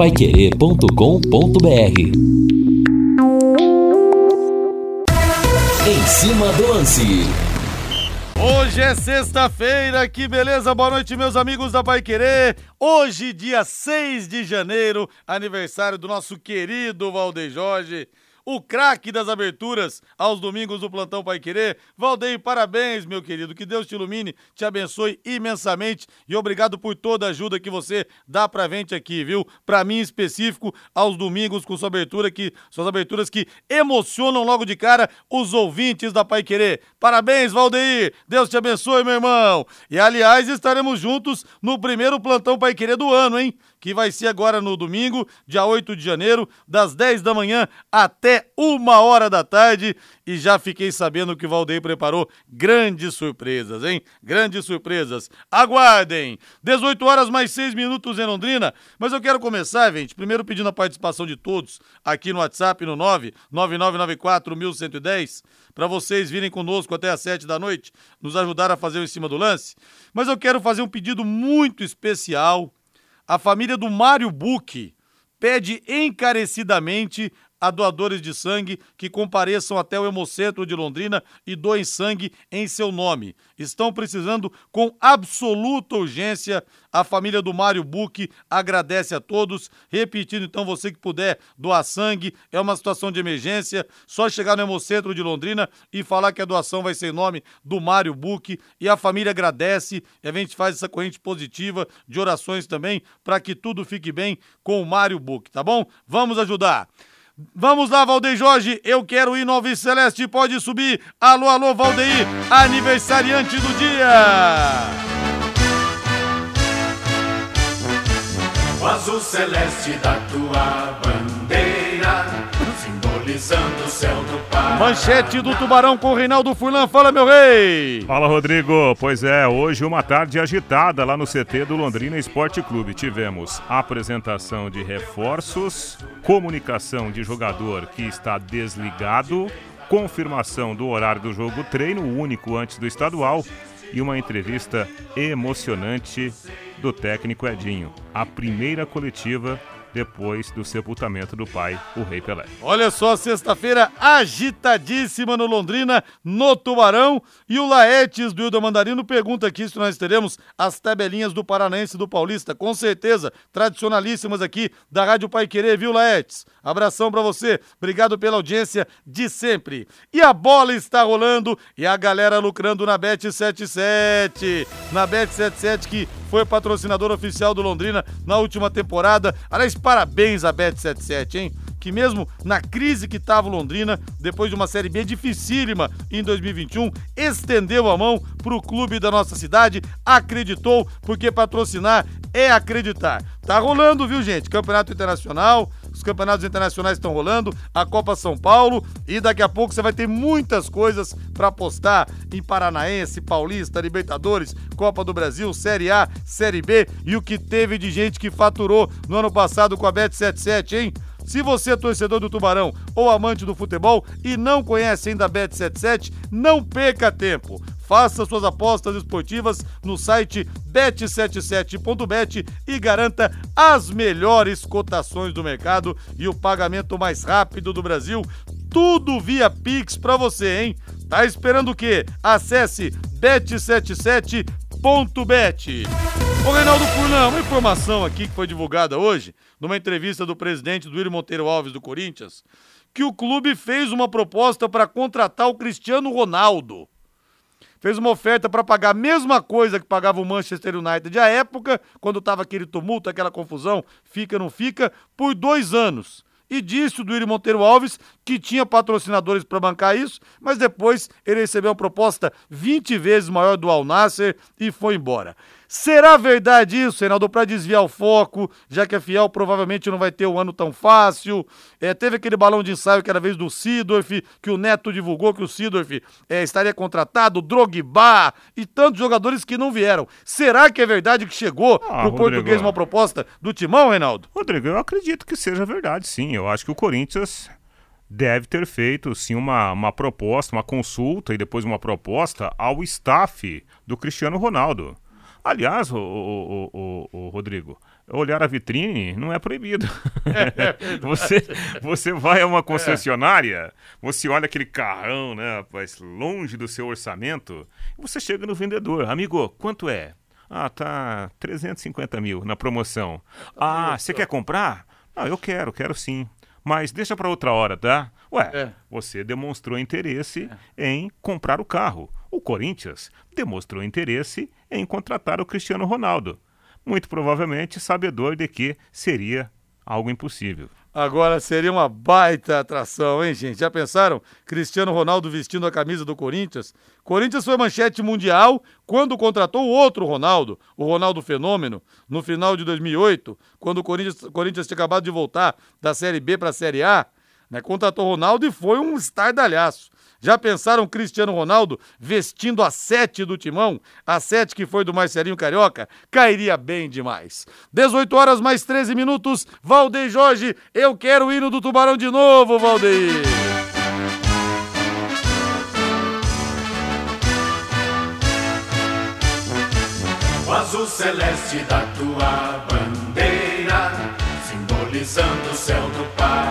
paiquerê.com.br Em cima do lance. Hoje é sexta-feira, que beleza, boa noite meus amigos da Pai Querer. Hoje, dia 6 de janeiro, aniversário do nosso querido Valdeir Jorge o craque das aberturas aos domingos do Plantão Pai Querer. Valdeir, parabéns, meu querido. Que Deus te ilumine, te abençoe imensamente e obrigado por toda a ajuda que você dá pra gente aqui, viu? Pra mim em específico, aos domingos com sua abertura que suas aberturas que emocionam logo de cara os ouvintes da Pai Querer. Parabéns, Valdeir. Deus te abençoe, meu irmão. E aliás, estaremos juntos no primeiro Plantão Pai Querer do ano, hein? Que vai ser agora no domingo, dia 8 de janeiro, das 10 da manhã até uma hora da tarde. E já fiquei sabendo que o Valdeir preparou grandes surpresas, hein? Grandes surpresas. Aguardem! 18 horas mais 6 minutos em Londrina. Mas eu quero começar, gente, primeiro pedindo a participação de todos aqui no WhatsApp no 99994 1110 para vocês virem conosco até às 7 da noite, nos ajudar a fazer o em cima do lance. Mas eu quero fazer um pedido muito especial a família do Mário Buque pede encarecidamente a doadores de sangue que compareçam até o Hemocentro de Londrina e doem sangue em seu nome. Estão precisando com absoluta urgência. A família do Mário Buque agradece a todos. Repetindo, então, você que puder doar sangue, é uma situação de emergência. Só chegar no Hemocentro de Londrina e falar que a doação vai ser em nome do Mário Buque. E a família agradece. E a gente faz essa corrente positiva de orações também para que tudo fique bem com o Mário Buque, tá bom? Vamos ajudar. Vamos lá, Valdeir Jorge, eu quero ir no Alves Celeste, pode subir. Alô, alô, Valdeir, aniversariante do dia. O azul celeste da tua bandeira, simbolizando o céu do Pai. Manchete do Tubarão com Reinaldo Furlan, fala meu rei. Fala Rodrigo, pois é, hoje uma tarde agitada lá no CT do Londrina Esporte Clube. Tivemos apresentação de reforços, comunicação de jogador que está desligado, confirmação do horário do jogo treino, único antes do estadual, e uma entrevista emocionante do técnico Edinho. A primeira coletiva depois do sepultamento do pai, o Rei Pelé. Olha só, sexta-feira agitadíssima no Londrina, no Tubarão. E o Laetes do Hilda Mandarino pergunta aqui se nós teremos as tabelinhas do Paranaense e do Paulista. Com certeza, tradicionalíssimas aqui da Rádio Pai Querer, viu, Laetes? Abração para você, obrigado pela audiência de sempre. E a bola está rolando e a galera lucrando na Bet77. Na Bet77 que foi patrocinador oficial do Londrina na última temporada. Aliás, parabéns a Bet77, hein? Que mesmo na crise que estava Londrina, depois de uma Série B dificílima em 2021, estendeu a mão para o clube da nossa cidade, acreditou, porque patrocinar é acreditar. Tá rolando, viu, gente? Campeonato Internacional, os campeonatos internacionais estão rolando, a Copa São Paulo e daqui a pouco você vai ter muitas coisas para apostar em Paranaense, Paulista, Libertadores, Copa do Brasil, Série A, Série B e o que teve de gente que faturou no ano passado com a Bet77, hein? Se você é torcedor do Tubarão ou amante do futebol e não conhece ainda a Bet77, não perca tempo. Faça suas apostas esportivas no site bet77.bet e garanta as melhores cotações do mercado e o pagamento mais rápido do Brasil. Tudo via Pix para você, hein? Tá esperando o quê? Acesse bet77.bet. Ô Reinaldo Furlan, uma informação aqui que foi divulgada hoje, numa entrevista do presidente William Monteiro Alves do Corinthians, que o clube fez uma proposta para contratar o Cristiano Ronaldo fez uma oferta para pagar a mesma coisa que pagava o Manchester United à época, quando estava aquele tumulto, aquela confusão, fica, não fica, por dois anos. E disse o Duírio Monteiro Alves que tinha patrocinadores para bancar isso, mas depois ele recebeu uma proposta 20 vezes maior do Al Nasser e foi embora. Será verdade isso, Reinaldo, para desviar o foco, já que a Fiel provavelmente não vai ter um ano tão fácil? É, teve aquele balão de ensaio que era vez do Sidorf, que o Neto divulgou que o Sidorf é, estaria contratado, Drogba e tantos jogadores que não vieram. Será que é verdade que chegou ah, pro Rodrigo, português uma proposta do Timão, Reinaldo? Rodrigo, eu acredito que seja verdade, sim. Eu acho que o Corinthians deve ter feito sim uma, uma proposta, uma consulta e depois uma proposta ao staff do Cristiano Ronaldo. Aliás, o, o, o, o Rodrigo, olhar a vitrine não é proibido. você, você vai a uma concessionária, você olha aquele carrão, né, rapaz, longe do seu orçamento, e você chega no vendedor, amigo, quanto é? Ah, tá 350 mil na promoção. Ah, você quer comprar? Ah, eu quero, quero sim. Mas deixa para outra hora, tá? Ué, é. você demonstrou interesse é. em comprar o carro. O Corinthians demonstrou interesse em contratar o Cristiano Ronaldo muito provavelmente sabedor de que seria algo impossível. Agora seria uma baita atração, hein, gente? Já pensaram? Cristiano Ronaldo vestindo a camisa do Corinthians? Corinthians foi manchete mundial quando contratou o outro Ronaldo, o Ronaldo Fenômeno, no final de 2008, quando o Corinthians, Corinthians tinha acabado de voltar da Série B para a Série A. Né? Contratou Ronaldo e foi um estardalhaço. Já pensaram Cristiano Ronaldo vestindo a sete do timão? A sete que foi do Marcelinho Carioca? Cairia bem demais. 18 horas mais 13 minutos. Valdeir Jorge, eu quero o hino do Tubarão de novo, Valdeir. O azul celeste da tua bandeira, simbolizando o céu do Paraná.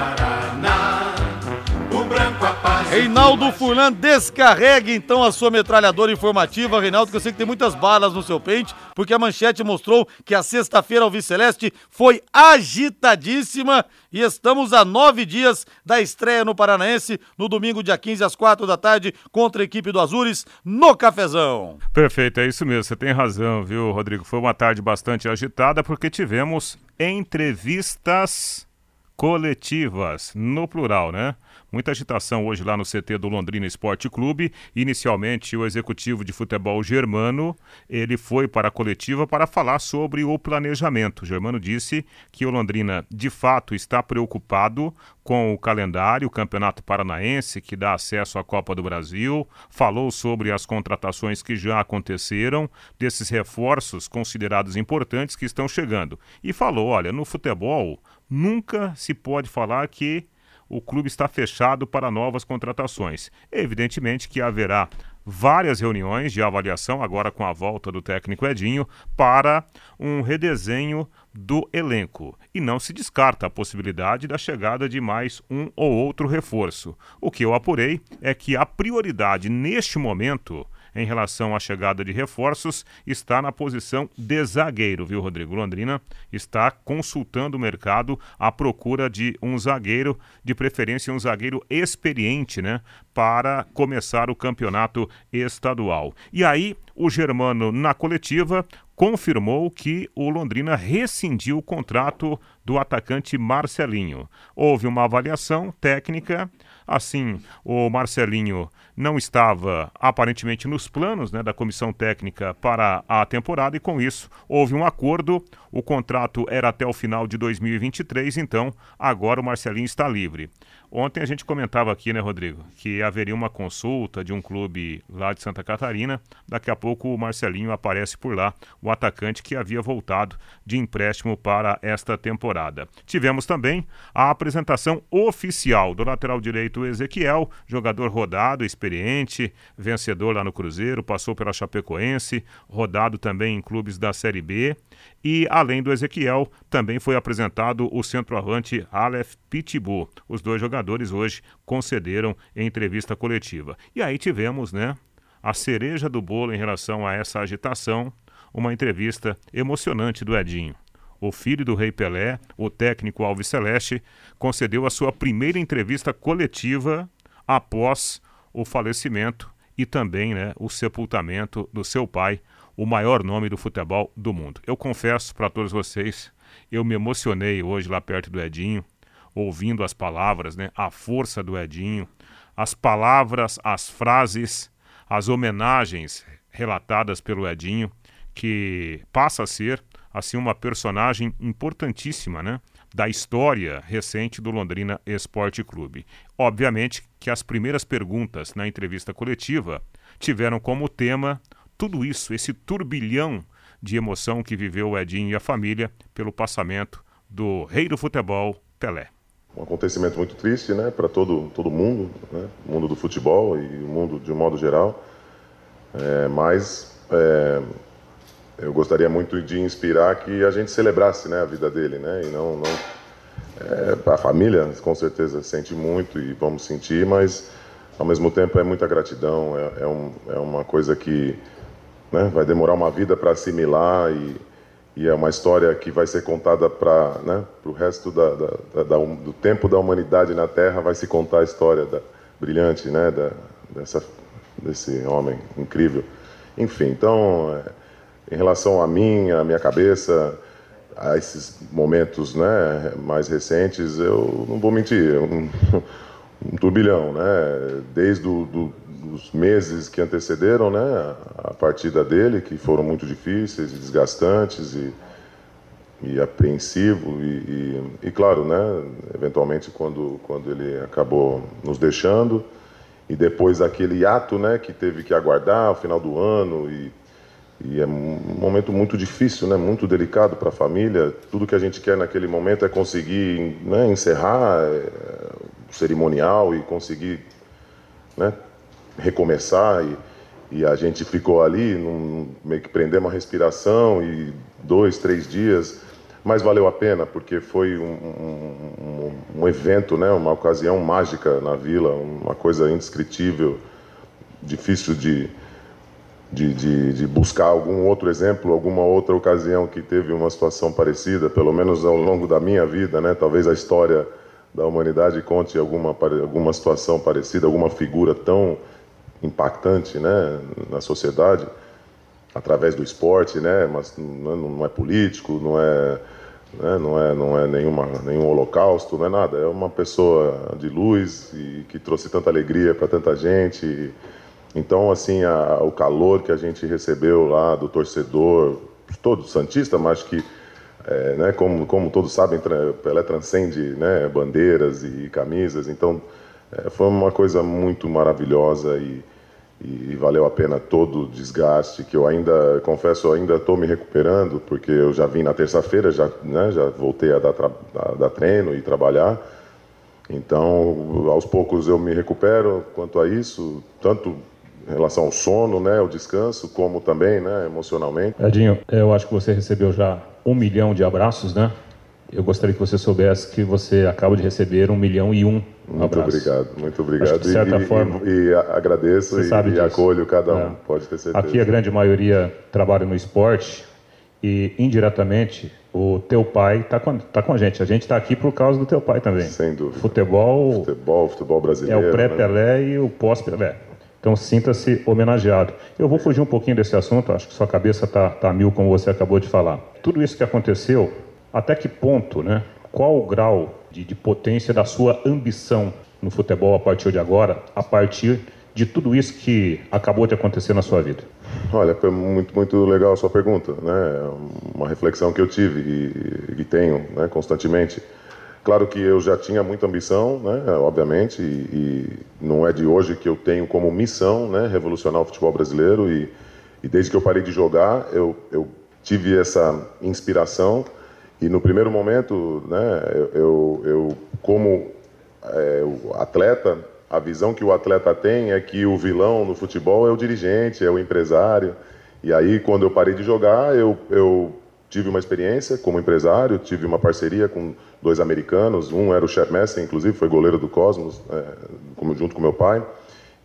Reinaldo Furlan, descarregue então a sua metralhadora informativa, Reinaldo, que eu sei que tem muitas balas no seu pente, porque a manchete mostrou que a sexta-feira ao Celeste foi agitadíssima e estamos a nove dias da estreia no Paranaense, no domingo, dia 15, às quatro da tarde, contra a equipe do Azures, no Cafezão. Perfeito, é isso mesmo, você tem razão, viu, Rodrigo? Foi uma tarde bastante agitada porque tivemos entrevistas coletivas, no plural, né? Muita agitação hoje lá no CT do Londrina Esporte Clube. Inicialmente, o executivo de futebol Germano, ele foi para a coletiva para falar sobre o planejamento. O Germano disse que o Londrina, de fato, está preocupado com o calendário, o Campeonato Paranaense, que dá acesso à Copa do Brasil, falou sobre as contratações que já aconteceram, desses reforços considerados importantes que estão chegando. E falou: olha, no futebol nunca se pode falar que o clube está fechado para novas contratações. Evidentemente que haverá várias reuniões de avaliação, agora com a volta do técnico Edinho, para um redesenho do elenco. E não se descarta a possibilidade da chegada de mais um ou outro reforço. O que eu apurei é que a prioridade neste momento em relação à chegada de reforços está na posição de zagueiro, viu, Rodrigo? Londrina está consultando o mercado à procura de um zagueiro, de preferência um zagueiro experiente, né, para começar o campeonato estadual. E aí, o Germano, na coletiva, confirmou que o Londrina rescindiu o contrato do atacante Marcelinho. Houve uma avaliação técnica, assim, o Marcelinho não estava aparentemente nos planos né, da comissão técnica para a temporada e com isso houve um acordo. O contrato era até o final de 2023, então agora o Marcelinho está livre. Ontem a gente comentava aqui, né, Rodrigo, que haveria uma consulta de um clube lá de Santa Catarina. Daqui a pouco o Marcelinho aparece por lá, o atacante que havia voltado de empréstimo para esta temporada. Tivemos também a apresentação oficial do lateral direito Ezequiel, jogador rodado, experiente, vencedor lá no Cruzeiro, passou pela Chapecoense, rodado também em clubes da Série B. E além do Ezequiel, também foi apresentado o centroavante Aleph Pitbull. Os dois jogadores hoje concederam entrevista coletiva. E aí tivemos, né, a cereja do bolo em relação a essa agitação, uma entrevista emocionante do Edinho. O filho do Rei Pelé, o técnico Alves Celeste, concedeu a sua primeira entrevista coletiva após o falecimento e também né, o sepultamento do seu pai, o maior nome do futebol do mundo. Eu confesso para todos vocês, eu me emocionei hoje lá perto do Edinho, ouvindo as palavras, né? A força do Edinho, as palavras, as frases, as homenagens relatadas pelo Edinho, que passa a ser assim uma personagem importantíssima, né? Da história recente do Londrina Esporte Clube. Obviamente que as primeiras perguntas na entrevista coletiva tiveram como tema tudo isso, esse turbilhão de emoção que viveu o Edinho e a família pelo passamento do rei do futebol, Pelé. Um acontecimento muito triste, né, para todo todo mundo, né, o mundo do futebol e o mundo de um modo geral. É, mas é, eu gostaria muito de inspirar que a gente celebrasse né, a vida dele, né? E não, não é, a família com certeza sente muito e vamos sentir, mas ao mesmo tempo é muita gratidão, é, é, um, é uma coisa que né, vai demorar uma vida para assimilar e, e, é uma história que vai ser contada para né, o resto da, da, da, do tempo da humanidade na Terra, vai se contar a história da, brilhante né, dessa, desse homem incrível. Enfim, então, é, em relação a mim, a minha cabeça, a esses momentos né, mais recentes, eu não vou mentir, um, um turbilhão, né? Desde do, do, os meses que antecederam né, a partida dele, que foram muito difíceis desgastantes e, e apreensivo e, e, e, claro, né, eventualmente quando, quando ele acabou nos deixando e depois aquele ato né, que teve que aguardar o final do ano e, e é um momento muito difícil, né, muito delicado para a família. Tudo que a gente quer naquele momento é conseguir né, encerrar é, o cerimonial e conseguir né, recomeçar e, e a gente ficou ali, num, meio que prender uma respiração e dois, três dias, mas valeu a pena porque foi um, um, um evento, né, uma ocasião mágica na vila, uma coisa indescritível, difícil de, de, de, de, buscar algum outro exemplo, alguma outra ocasião que teve uma situação parecida, pelo menos ao longo da minha vida, né? Talvez a história da humanidade conte alguma, alguma situação parecida, alguma figura tão impactante né, na sociedade através do esporte, né, mas não, não é político, não é, né, não é, não é nenhuma, nenhum holocausto, não é nada. É uma pessoa de luz e que trouxe tanta alegria para tanta gente. Então, assim, a, o calor que a gente recebeu lá do torcedor, todo santista, mas que, é, né, como, como todos sabem, Pelé transcende né, bandeiras e camisas. Então, é, foi uma coisa muito maravilhosa e, e, valeu a pena todo o desgaste que eu ainda, confesso, ainda estou me recuperando, porque eu já vim na terça-feira, já, né, já voltei a dar, a dar treino e trabalhar. Então, aos poucos eu me recupero quanto a isso, tanto em relação ao sono, né, o descanso, como também, né, emocionalmente. Edinho, eu acho que você recebeu já um milhão de abraços, né? Eu gostaria que você soubesse que você acaba de receber um milhão e um muito abraços. obrigado, muito obrigado. De certa e, forma, e, e agradeço e, e acolho cada um, é. pode ter certeza. Aqui a grande maioria trabalha no esporte e indiretamente o teu pai está com, tá com a gente. A gente está aqui por causa do teu pai também. Sem dúvida. Futebol, futebol, futebol brasileiro. É o pré-Pelé né? e o pós-Pelé. Então sinta-se homenageado. Eu vou fugir um pouquinho desse assunto, acho que sua cabeça está tá mil, como você acabou de falar. Tudo isso que aconteceu, até que ponto, né? Qual o grau de, de potência da sua ambição no futebol a partir de agora, a partir de tudo isso que acabou de acontecer na sua vida? Olha, foi muito, muito legal a sua pergunta, né? Uma reflexão que eu tive e, e tenho né, constantemente. Claro que eu já tinha muita ambição, né, obviamente, e, e, não é de hoje que eu tenho como missão né, revolucionar o futebol brasileiro. E, e desde que eu parei de jogar, eu, eu tive essa inspiração e no primeiro momento, né, eu, eu como é, atleta, a visão que o atleta tem é que o vilão no futebol é o dirigente, é o empresário. E aí, quando eu parei de jogar, eu, eu tive uma experiência como empresário, tive uma parceria com dois americanos. Um era o Chef Messi, inclusive, foi goleiro do Cosmos, é, junto com meu pai.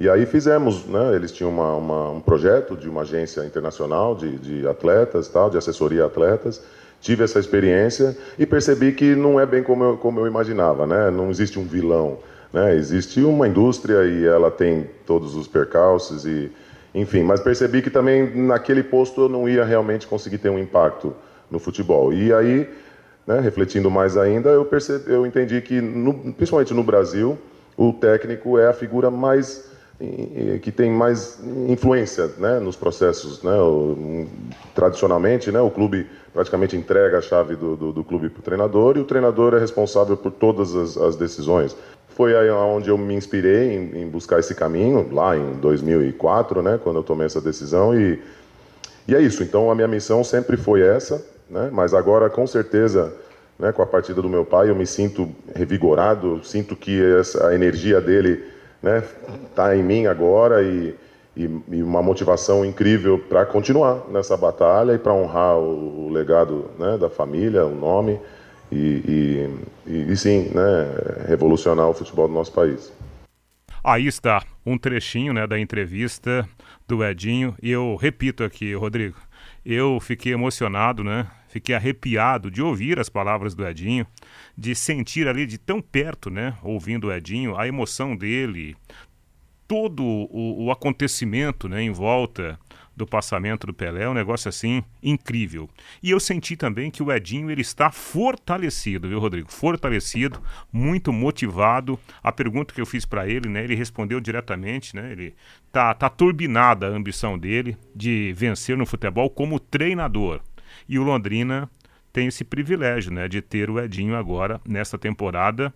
E aí fizemos, né, eles tinham uma, uma, um projeto de uma agência internacional de, de atletas, tal, de assessoria a atletas tive essa experiência e percebi que não é bem como eu, como eu imaginava, né? Não existe um vilão, né? Existe uma indústria e ela tem todos os percalços e, enfim. Mas percebi que também naquele posto eu não ia realmente conseguir ter um impacto no futebol. E aí, né, refletindo mais ainda, eu percebi, eu entendi que, no, principalmente no Brasil, o técnico é a figura mais que tem mais influência né, nos processos. Né? O, tradicionalmente, né, o clube praticamente entrega a chave do, do, do clube para o treinador e o treinador é responsável por todas as, as decisões. Foi aí onde eu me inspirei em, em, buscar esse caminho, lá em 2004, né, quando eu tomei essa decisão. E, e é isso, então a minha missão sempre foi essa, né, mas agora com certeza. Né, com a partida do meu pai, eu me sinto revigorado, sinto que essa, a energia dele né, tá em mim agora e, e, e uma motivação incrível para continuar nessa batalha e para honrar o, o legado né, da família, o nome e, e, e sim, né, revolucionar o futebol do nosso país. Aí está um trechinho né, da entrevista do Edinho. E eu repito aqui, Rodrigo, eu fiquei emocionado, né? Fiquei arrepiado de ouvir as palavras do Edinho, de sentir ali de tão perto, né? Ouvindo o Edinho, a emoção dele, todo o, o acontecimento né, em volta do passamento do Pelé, é um negócio assim incrível. E eu senti também que o Edinho ele está fortalecido, viu, Rodrigo? Fortalecido, muito motivado. A pergunta que eu fiz para ele, né, ele respondeu diretamente, né? Ele tá tá turbinada a ambição dele de vencer no futebol como treinador. E o Londrina tem esse privilégio, né, de ter o Edinho agora nessa temporada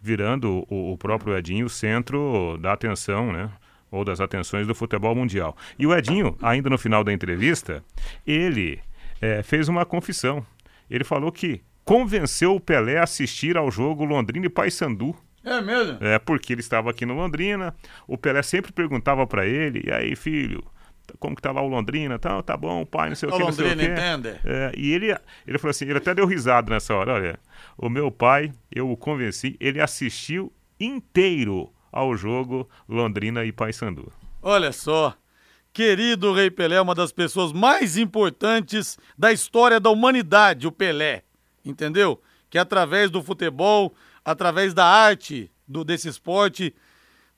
virando o, o próprio Edinho o centro da atenção, né? ou das atenções do futebol mundial. E o Edinho, ainda no final da entrevista, ele é, fez uma confissão. Ele falou que convenceu o Pelé a assistir ao jogo Londrina e Paysandu. É mesmo? É, porque ele estava aqui no Londrina, o Pelé sempre perguntava para ele, e aí, filho, como que tá lá o Londrina? Tá, tá bom, pai, não sei o, o que, não sei o que. entende? É, e ele, ele falou assim, ele até deu risada nessa hora, olha, o meu pai, eu o convenci, ele assistiu inteiro ao jogo Londrina e Paysandu. Olha só, querido Rei Pelé, uma das pessoas mais importantes da história da humanidade, o Pelé, entendeu? Que através do futebol, através da arte do desse esporte,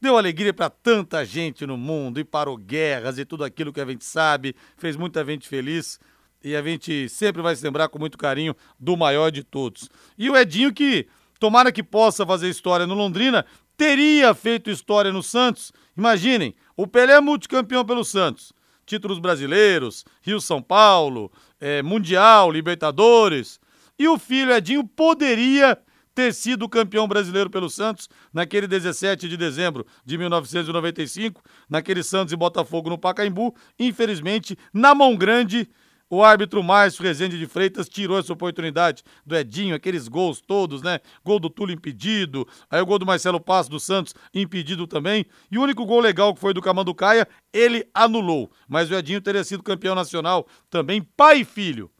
deu alegria para tanta gente no mundo e parou guerras e tudo aquilo que a gente sabe, fez muita gente feliz e a gente sempre vai se lembrar com muito carinho do maior de todos. E o Edinho que tomara que possa fazer história no Londrina, teria feito história no Santos. Imaginem, o Pelé é multicampeão pelo Santos. Títulos brasileiros, Rio-São Paulo, é, Mundial, Libertadores. E o filho Edinho poderia ter sido campeão brasileiro pelo Santos naquele 17 de dezembro de 1995, naquele Santos e Botafogo no Pacaembu. Infelizmente, na mão grande, o árbitro Márcio Rezende de Freitas tirou essa oportunidade do Edinho, aqueles gols todos, né? Gol do Túlio impedido, aí o gol do Marcelo Passo do Santos impedido também. E o único gol legal que foi do Camanducaia, ele anulou. Mas o Edinho teria sido campeão nacional também, pai e filho.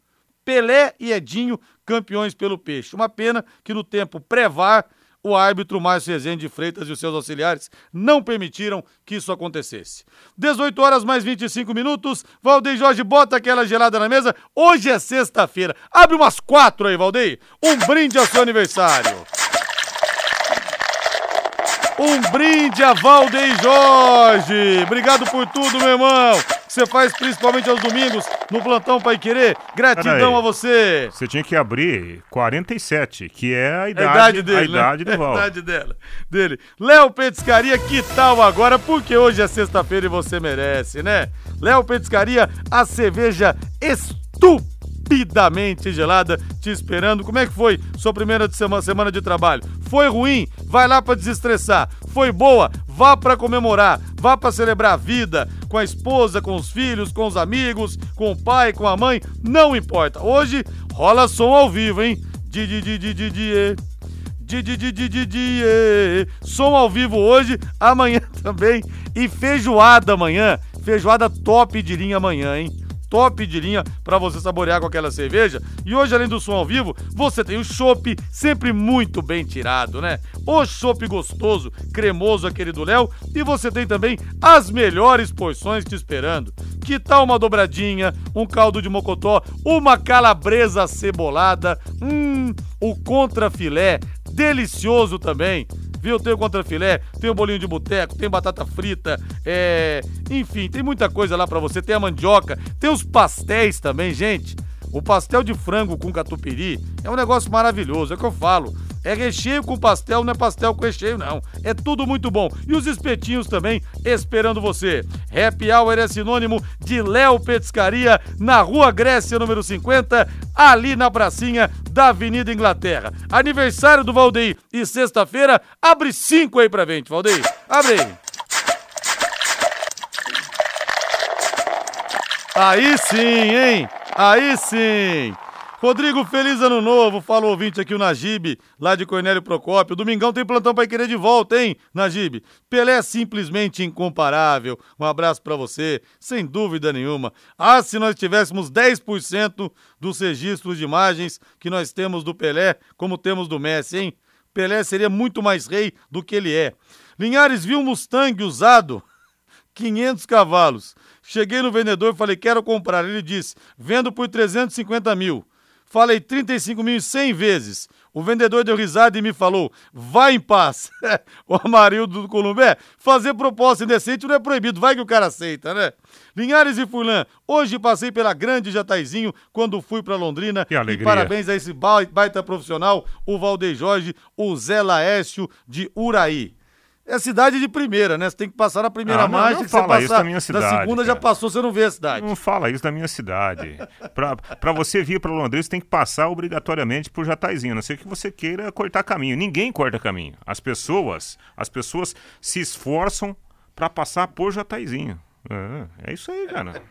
Pelé e Edinho, campeões pelo Peixe. Uma pena que no tempo pré-VAR o árbitro Márcio Rezende de Freitas e os seus auxiliares não permitiram que isso acontecesse. 18 horas mais 25 minutos. Valdeir Jorge bota aquela gelada na mesa. Hoje é sexta-feira. Abre umas quatro aí, Valdeir. Um brinde ao seu aniversário. Um brinde a Valdeir Jorge. Obrigado por tudo, meu irmão você faz principalmente aos domingos no Plantão Pai Querer. Gratidão a você. Você tinha que abrir 47, que é a idade, a idade dele. A né? idade do Val. A idade dela, dele. Léo Petiscaria, que tal agora? Porque hoje é sexta-feira e você merece, né? Léo Petiscaria, a cerveja estúpida rapidamente gelada te esperando. Como é que foi sua primeira de semana, semana de trabalho? Foi ruim? Vai lá para desestressar. Foi boa? Vá para comemorar, vá para celebrar a vida com a esposa, com os filhos, com os amigos, com o pai, com a mãe, não importa. Hoje rola som ao vivo, hein? Di di di di di di. Di, di, di, di, di, di, Som ao vivo hoje, amanhã também. E feijoada amanhã. Feijoada top de linha amanhã, hein? Top de linha para você saborear com aquela cerveja. E hoje, além do som ao vivo, você tem o chopp sempre muito bem tirado, né? O chopp gostoso, cremoso, aquele do Léo. E você tem também as melhores porções te esperando. Que tal uma dobradinha, um caldo de mocotó, uma calabresa cebolada, hum, o contrafilé, delicioso também viu? Tem o contrafilé, tem o bolinho de boteco, tem batata frita, é... enfim, tem muita coisa lá para você. Tem a mandioca, tem os pastéis também, gente. O pastel de frango com catupiry é um negócio maravilhoso, é o que eu falo. É recheio com pastel, não é pastel com recheio, não. É tudo muito bom. E os espetinhos também esperando você. Happy Hour é sinônimo de Léo Petiscaria, na Rua Grécia, número 50, ali na pracinha da Avenida Inglaterra. Aniversário do Valdeir e sexta-feira, abre cinco aí pra gente, Valdeir. Abre aí. Aí sim, hein? Aí sim! Rodrigo, feliz ano novo. Fala o ouvinte aqui, o Najib, lá de Cornélio Procópio. Domingão tem plantão pra querer de volta, hein, Najib? Pelé é simplesmente incomparável. Um abraço para você, sem dúvida nenhuma. Ah, se nós tivéssemos 10% dos registros de imagens que nós temos do Pelé, como temos do Messi, hein? Pelé seria muito mais rei do que ele é. Linhares viu Mustang usado, 500 cavalos. Cheguei no vendedor e falei, quero comprar. Ele disse, vendo por 350 mil. Falei 35 mil 100 vezes. O vendedor deu risada e me falou: vai em paz. o Amarildo do Columbé, fazer proposta indecente não é proibido, vai que o cara aceita, né? Linhares e Furlan, hoje passei pela grande Jataizinho quando fui para Londrina. Que alegria. E parabéns a esse baita profissional, o Valdeir Jorge, o Zé Laércio de Uraí. É cidade de primeira, né? Você tem que passar na primeira Ah, não, marcha, não você fala passar isso da minha cidade, na segunda já cara. passou, você não vê a cidade. Não fala isso da minha cidade. Pra você vir pra Londrina, você tem que passar obrigatoriamente por Jataizinho, a não ser que você queira cortar caminho. Ninguém corta caminho. As pessoas, as pessoas se esforçam pra passar por Jataizinho. É, é isso aí, cara.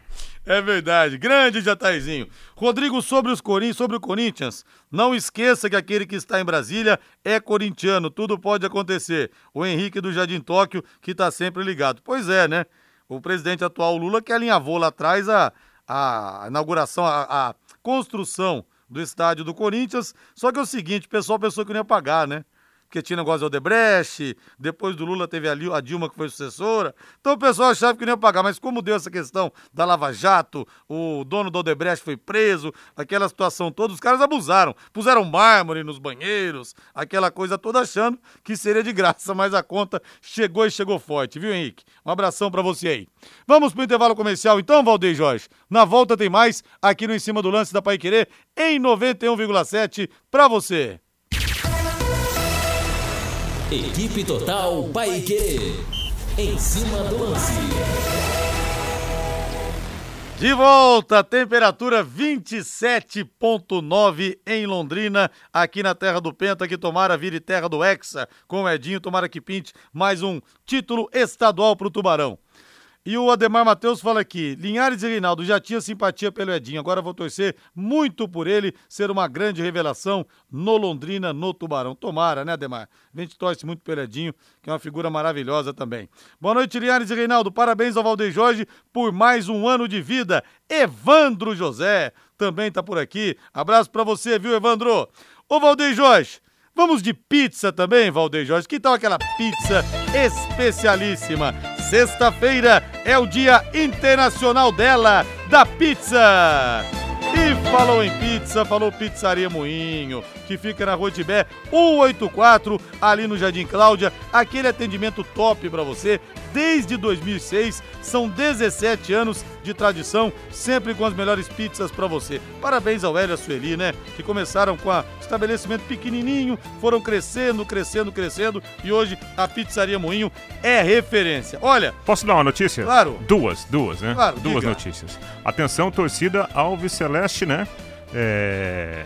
É verdade, grande Jataizinho. Rodrigo, sobre os Corinthians, sobre o Corinthians, não esqueça que aquele que está em Brasília é corintiano, tudo pode acontecer. O Henrique do Jardim Tóquio, que está sempre ligado. Pois é, né? O presidente atual Lula que alinhavou lá atrás a, a inauguração, a, a construção do estádio do Corinthians. Só que é o seguinte, o pessoal pensou que não ia pagar, né? Porque tinha negócio de Odebrecht, depois do Lula teve a Dilma que foi sucessora. Então o pessoal achava que não ia pagar, mas como deu essa questão da Lava Jato, o dono do Odebrecht foi preso, aquela situação toda, os caras abusaram. Puseram mármore nos banheiros, aquela coisa toda achando que seria de graça, mas a conta chegou e chegou forte, viu, Henrique? Um abração pra você aí. Vamos pro intervalo comercial então, Valdeir Jorge. Na volta tem mais aqui no Em Cima do Lance da Pai Querer em 91,7 pra você. Equipe Total Paique. Em cima do lance. De volta, temperatura 27.9 em Londrina, aqui na terra do Penta, que tomara vire terra do Hexa, com o Edinho, tomara que pinte mais um título estadual pro Tubarão. E o Ademar Matheus fala aqui: Linhares e Reinaldo já tinha simpatia pelo Edinho, agora vou torcer muito por ele ser uma grande revelação no Londrina, no Tubarão. Tomara, né, Ademar? A gente torce muito pelo Edinho, que é uma figura maravilhosa também. Boa noite, Linhares e Reinaldo. Parabéns ao Valdeir Jorge por mais um ano de vida. Evandro José também tá por aqui. Abraço pra você, viu, Evandro? Ô, Valdeir Jorge. Vamos de pizza também, Valdeir Jorge. Que tal aquela pizza especialíssima? Sexta-feira é o Dia Internacional dela, da pizza. E falou em pizza, falou Pizzaria Moinho, que fica na Rua Tibé 184, ali no Jardim Cláudia. Aquele atendimento top pra você desde 2006. São 17 anos de tradição, sempre com as melhores pizzas pra você. Parabéns ao Hélio e à Sueli, né? Que começaram com a estabelecimento pequenininho, foram crescendo, crescendo, crescendo e hoje a Pizzaria Moinho é referência. Olha, Posso dar uma notícia? Claro. Duas, duas, né? Claro, duas diga. notícias. Atenção, torcida Alves Celeste, né? É,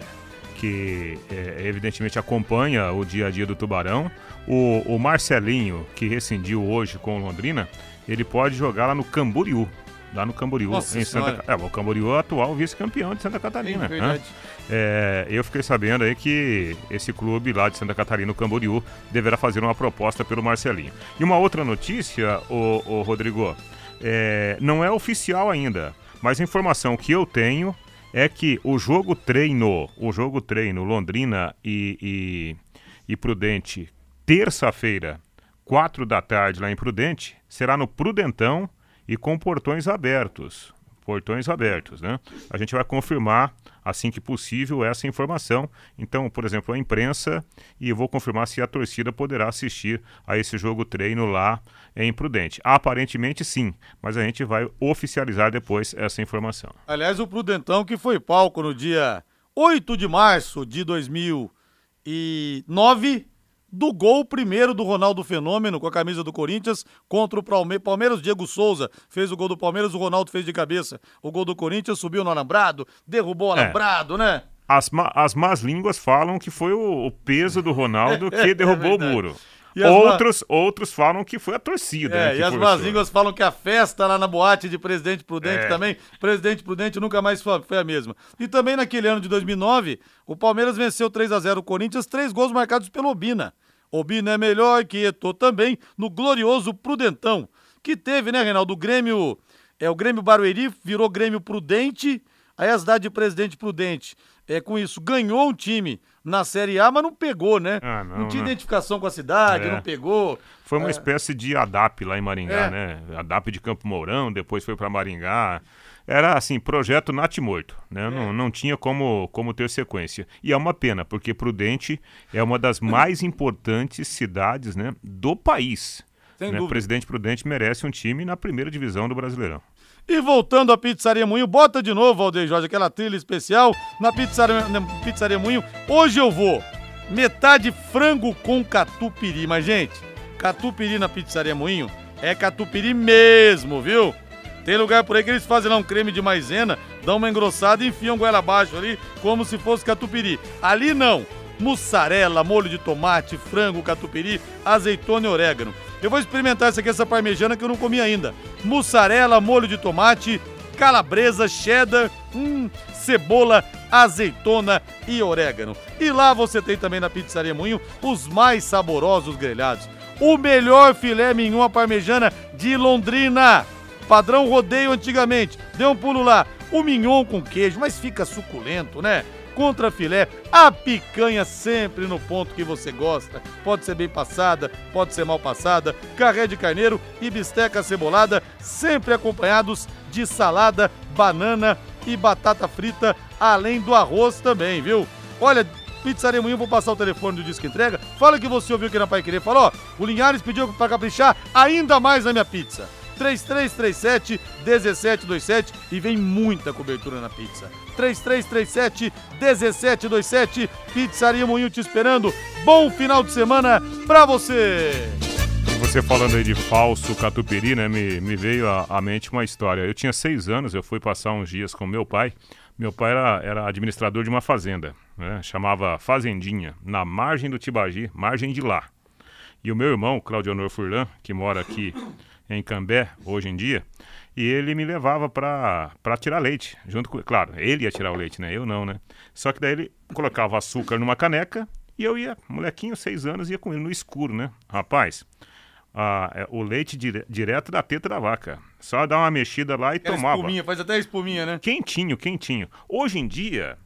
que é, evidentemente acompanha o dia a dia do Tubarão. O, o Marcelinho, que rescindiu hoje com o Londrina, ele pode jogar lá no Camboriú. Lá no Camboriú, Nossa em Santa. É, o Camboriú é o atual vice-campeão de Santa Catarina. Né? É, eu fiquei sabendo aí que esse clube lá de Santa Catarina, o Camboriú, deverá fazer uma proposta pelo Marcelinho. E uma outra notícia, o, Rodrigo, é, não é oficial ainda, mas a informação que eu tenho é que o jogo treino, o jogo treino Londrina e, e, e Prudente, terça-feira, quatro da tarde lá em Prudente, será no Prudentão e com portões abertos. Portões abertos, né? A gente vai confirmar assim que possível essa informação. Então, por exemplo, a imprensa e eu vou confirmar se a torcida poderá assistir a esse jogo treino lá em Prudente. Aparentemente sim, mas a gente vai oficializar depois essa informação. Aliás, o Prudentão que foi palco no dia 8 de março de 2009 do gol primeiro do Ronaldo Fenômeno com a camisa do Corinthians contra o Palme- Palmeiras. Diego Souza fez o gol do Palmeiras, o Ronaldo fez de cabeça. O gol do Corinthians subiu no alambrado, derrubou o É. alambrado, né? As, ma- as más línguas falam que foi o, o peso do Ronaldo que derrubou o verdade. muro. E as outros, outros falam que foi a torcida. né, É, que e as más línguas falam que a festa lá na boate de Presidente Prudente É. também, Presidente Prudente nunca mais foi, a mesma. E também naquele ano de 2009, o Palmeiras venceu 3 a 0 o Corinthians, três gols marcados pelo Obina. Obina é melhor que Eto'o também no glorioso Prudentão, que teve, né, Reinaldo, o Grêmio, é o Grêmio Barueri virou Grêmio Prudente, aí a cidade de Presidente Prudente, é, com isso, ganhou um time na Série A, mas não pegou, né? Ah, não, tinha né? identificação com a cidade, É. não pegou. Foi uma espécie de ADAP lá em Maringá, É. né? ADAP de Campo Mourão, depois foi para Maringá. Era assim, projeto natimorto, né? Não, não tinha como, como ter sequência. E é uma pena, porque Prudente é uma das mais importantes cidades né, do país. Sem né? dúvida. Presidente Prudente merece um time na primeira divisão do Brasileirão. E voltando à Pizzaria Moinho, bota de novo, Aldeir Jorge, aquela trilha especial na Pizzaria, na Pizzaria Moinho. Hoje eu vou metade frango com catupiry, mas gente, catupiry na Pizzaria Moinho é catupiry mesmo, viu? Tem lugar por aí que eles fazem lá um creme de maisena, dão uma engrossada e enfiam goela abaixo ali, como se fosse catupiry. Ali não, mussarela, molho de tomate, frango, catupiry, azeitona e orégano. Eu vou experimentar essa aqui, essa parmejana que eu não comi ainda. Mussarela, molho de tomate, calabresa, cheddar, hum, cebola, azeitona e orégano. E lá você tem também na Pizzaria Moinho os mais saborosos grelhados. O melhor filé mignon à parmejana de Londrina. Padrão rodeio antigamente. Dê um pulo lá. O mignon com queijo, mas fica suculento, né? Contra filé, a picanha sempre no ponto que você gosta. Pode ser bem passada, pode ser mal passada, carré de carneiro e bisteca cebolada, sempre acompanhados de salada, banana e batata frita, além do arroz também, viu? Olha, Pizzaria Moinho, vou passar o telefone do Disque Entrega. Fala que você ouviu aqui na Pai Querer. Fala, ó, o Linhares pediu pra caprichar ainda mais na minha pizza. 3337 1727 e vem muita cobertura na pizza. 3337 1727 Pizzaria Moinho te esperando. Bom final de semana pra você. Você falando aí de falso catupiry, né? Me, me veio à, à mente uma história. Eu tinha seis anos, eu fui passar uns dias com meu pai. Meu pai era, era administrador de uma fazenda, né? Chamava Fazendinha, na margem do Tibagi, margem de lá. E o meu irmão, Claudio Honor Furlan, que mora aqui em Cambé, hoje em dia, e ele me levava pra tirar leite, junto com... Claro, ele ia tirar o leite, né? Eu não, né? Só que daí ele colocava açúcar numa caneca e eu ia, molequinho, seis anos, ia com ele no escuro, né? Rapaz, ah, é, o leite dire- direto da teta da vaca. Só dar uma mexida lá e Aquela tomava. espuminha, faz até espuminha, né? Quentinho, quentinho. Hoje em dia,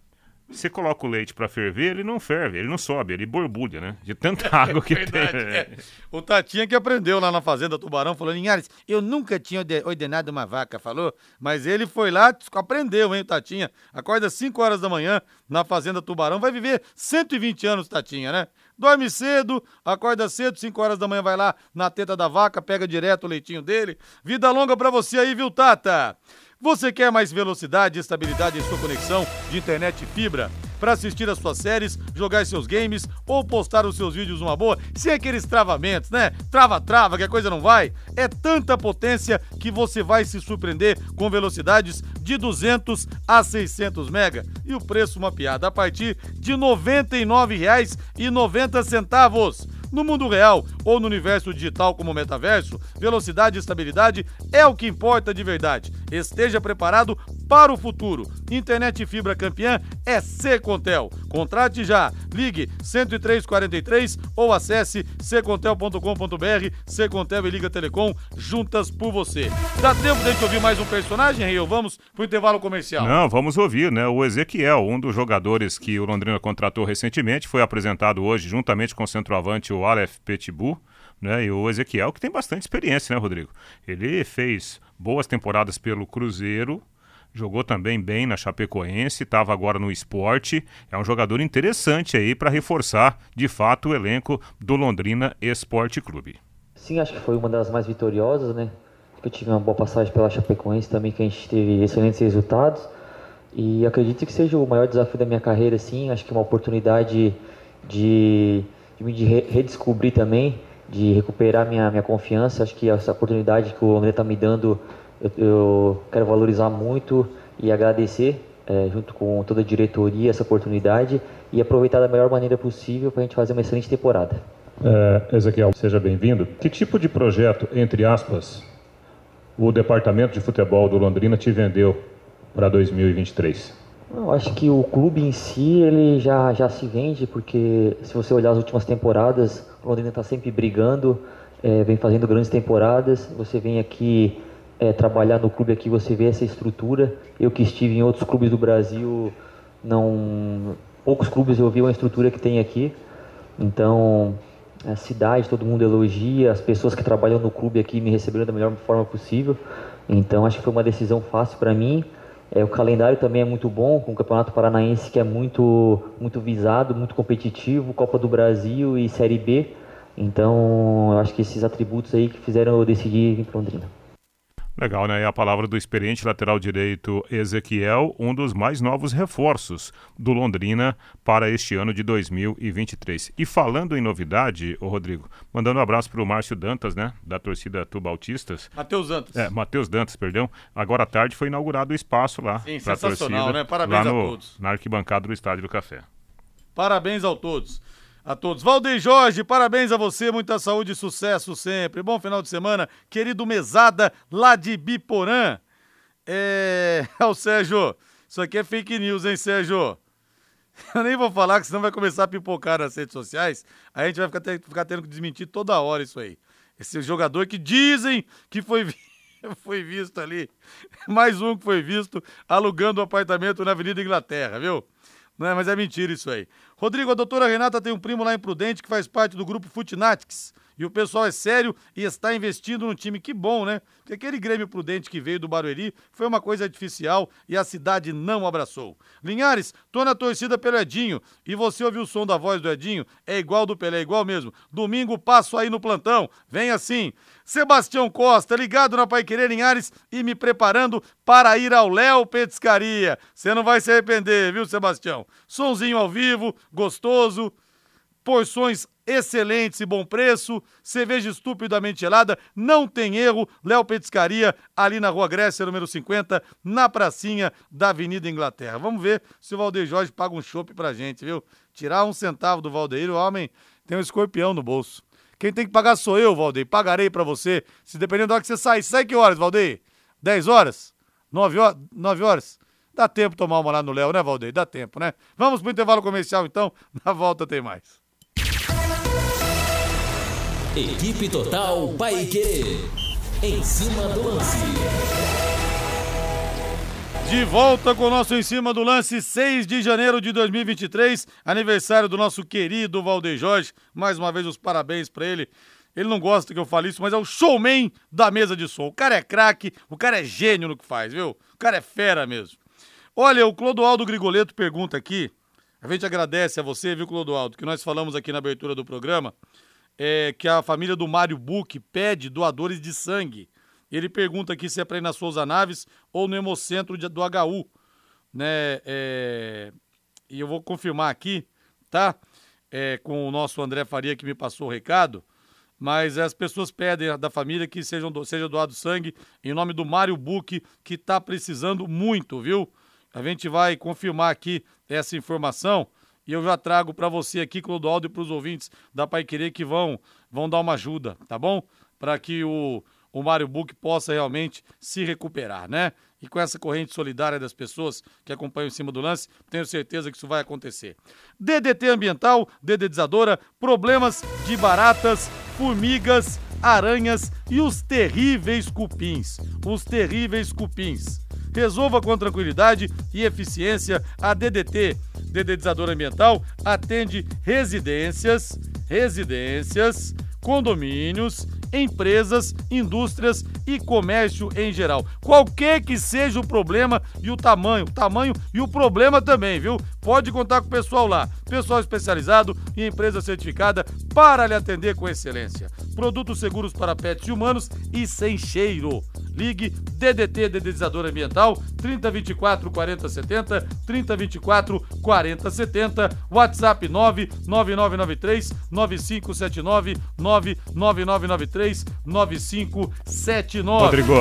você coloca o leite pra ferver, ele não ferve, ele não sobe, ele borbulha, né? De tanta água que Verdade, tem. é. O Tatinha que aprendeu lá na Fazenda Tubarão, falou, Linhares, eu nunca tinha orde- ordenado uma vaca, falou, mas ele foi lá, aprendeu, hein, o Tatinha. Acorda 5 horas da manhã na Fazenda Tubarão, vai viver 120 anos, Tatinha, né? Dorme cedo, acorda cedo, 5 horas da manhã vai lá na teta da vaca, pega direto o leitinho dele. Vida longa pra você aí, viu, Tata? Você quer mais velocidade e estabilidade em sua conexão de internet e fibra? Para assistir as suas séries, jogar seus games ou postar os seus vídeos numa boa, sem aqueles travamentos, né? Trava-trava, que a coisa não vai. É tanta potência que você vai se surpreender com velocidades de 200 a 600 mega. E o preço uma piada a partir de R$ 99,90. No mundo real ou no universo digital como metaverso, velocidade e estabilidade é o que importa de verdade. Esteja preparado para o futuro. Internet fibra campeã é Secontel. Contrate já. Ligue 10343 ou acesse secontel.com.br. Secontel e Liga Telecom juntas por você. Dá tempo de gente ouvir mais um personagem, Rio? Vamos pro intervalo comercial. Não, vamos ouvir, né? O Ezequiel, um dos jogadores que o Londrina contratou recentemente, foi apresentado hoje juntamente com o centroavante, o Aleph Petitbu, né? E o Ezequiel, que tem bastante experiência, né, Rodrigo? Ele fez boas temporadas pelo Cruzeiro, jogou também bem na Chapecoense, estava agora no esporte. É um jogador interessante aí para reforçar, de fato, o elenco do Londrina Esporte Clube. Sim, acho que foi uma das mais vitoriosas, né? Eu tive uma boa passagem pela Chapecoense também, que a gente teve excelentes resultados. E acredito que seja o maior desafio da minha carreira, sim. Acho que é uma oportunidade de, de me de re- redescobrir também, de recuperar minha, minha confiança. Acho que essa oportunidade que o André está me dando, eu, eu quero valorizar muito e agradecer, eh, junto com toda a diretoria, essa oportunidade e aproveitar da melhor maneira possível para a gente fazer uma excelente temporada. É, Ezequiel, seja bem-vindo. Que tipo de projeto, entre aspas, o departamento de futebol do Londrina te vendeu para 2023? Eu acho que o clube em si ele já, já se vende, porque se você olhar as últimas temporadas, o Londrina está sempre brigando, é, vem fazendo grandes temporadas. Você vem aqui é, trabalhar no clube aqui, você vê essa estrutura. Eu que estive em outros clubes do Brasil, não poucos clubes eu vi uma estrutura que tem aqui. Então a cidade, todo mundo elogia, as pessoas que trabalham no clube aqui me receberam da melhor forma possível. Então acho que foi uma decisão fácil para mim. É, o calendário também é muito bom, com o Campeonato Paranaense que é muito, muito visado, muito competitivo, Copa do Brasil e Série B. Então, eu acho que esses atributos aí que fizeram eu decidir vir para Londrina. Legal, né? E a palavra do experiente lateral direito Ezequiel, um dos mais novos reforços do Londrina para este ano de 2023. E falando em novidade, o Rodrigo, mandando um abraço para o Márcio Dantas, né? Da torcida Tubautistas. Matheus Dantas. É, Matheus Dantas, perdão. Agora à tarde foi inaugurado o espaço lá. Sim, sensacional, torcida, né? Parabéns lá a no, todos. Na arquibancada do Estádio do Café. Parabéns a todos. A todos. Valdeir Jorge, parabéns a você, muita saúde e sucesso sempre. Bom final de semana, querido Mesada, lá de Biporã. É. Ô, Sérgio, isso aqui é fake news, hein, Sérgio? Eu nem vou falar, que senão vai começar a pipocar nas redes sociais. A gente vai ficar, te- ficar tendo que desmentir toda hora isso aí. Esse jogador que dizem que foi, foi visto ali. Mais um que foi visto alugando um apartamento na Avenida Inglaterra, viu? Não é, mas é mentira isso aí. Rodrigo, a doutora Renata tem um primo lá em Prudente que faz parte do grupo Futinatics. E o pessoal é sério e está investindo no time. Que bom, né? Porque aquele Grêmio Prudente que veio do Barueri foi uma coisa artificial e a cidade não abraçou. Linhares, tô na torcida pelo Edinho. E você ouviu o som da voz do Edinho? É igual do Pelé, é igual mesmo. Domingo passo aí no plantão. Vem assim. Sebastião Costa, ligado na Pai Querer Linhares e me preparando para ir ao Léo Petiscaria. Você não vai se arrepender, viu, Sebastião? Sonzinho ao vivo, gostoso, porções excelentes e bom preço, cerveja estupidamente gelada, não tem erro, Léo Petiscaria, ali na Rua Grécia, número 50, na pracinha da Avenida Inglaterra. Vamos ver se o Valdeir Jorge paga um chopp pra gente, viu? Tirar um centavo do Valdeir, o homem tem um escorpião no bolso. Quem tem que pagar sou eu, Valdeir, pagarei pra você, se dependendo da hora que você sair. Sai que horas, Valdeir? 10 horas? 9 horas? 9 horas? Dá tempo de tomar uma lá no Léo, né, Valdeir? Dá tempo, né? Vamos pro intervalo comercial, então. Na volta tem mais. Equipe Total Paique. Em cima do lance. De volta com o nosso Em Cima do Lance, 6 de janeiro de 2023, aniversário do nosso querido Valdeir Jorge. Mais uma vez, os parabéns pra ele. Ele não gosta que eu fale isso, mas é o showman da mesa de som. O cara é craque, o cara é gênio no que faz, viu? O cara é fera mesmo. Olha, o Clodoaldo Grigoleto pergunta aqui. A gente agradece a você, viu, Clodoaldo, que nós falamos aqui na abertura do programa, é, que a família do Mário Buck pede doadores de sangue. Ele pergunta aqui se é para ir na Souza Naves ou no Hemocentro do HU, né? é, e eu vou confirmar aqui, tá? É, com o nosso André Faria que me passou o recado, mas as pessoas pedem da família que sejam seja doado sangue em nome do Mário Buck, que tá precisando muito, viu? A gente vai confirmar aqui essa informação e eu já trago para você aqui, Clodoaldo, e para os ouvintes da Pai Querer que vão, vão dar uma ajuda, tá bom? Para que o, o Mário Buck possa realmente se recuperar, né? E com essa corrente solidária das pessoas que acompanham em cima do lance, tenho certeza que isso vai acontecer. DDT ambiental, dedetizadora, problemas de baratas, formigas, aranhas e os terríveis cupins. Os terríveis cupins. Resolva com tranquilidade e eficiência a DDT, dedetizadora ambiental, atende residências, residências, condomínios, empresas, indústrias e comércio em geral. Qualquer que seja o problema e o tamanho, o tamanho e o problema também, viu? Pode contar com o pessoal lá, pessoal especializado e empresa certificada para lhe atender com excelência. Produtos seguros para pets e humanos e sem cheiro. Ligue DDT Dedetizador Ambiental 3024 4070, 3024 4070, WhatsApp 99993 9579, 99993 9579. Rodrigo.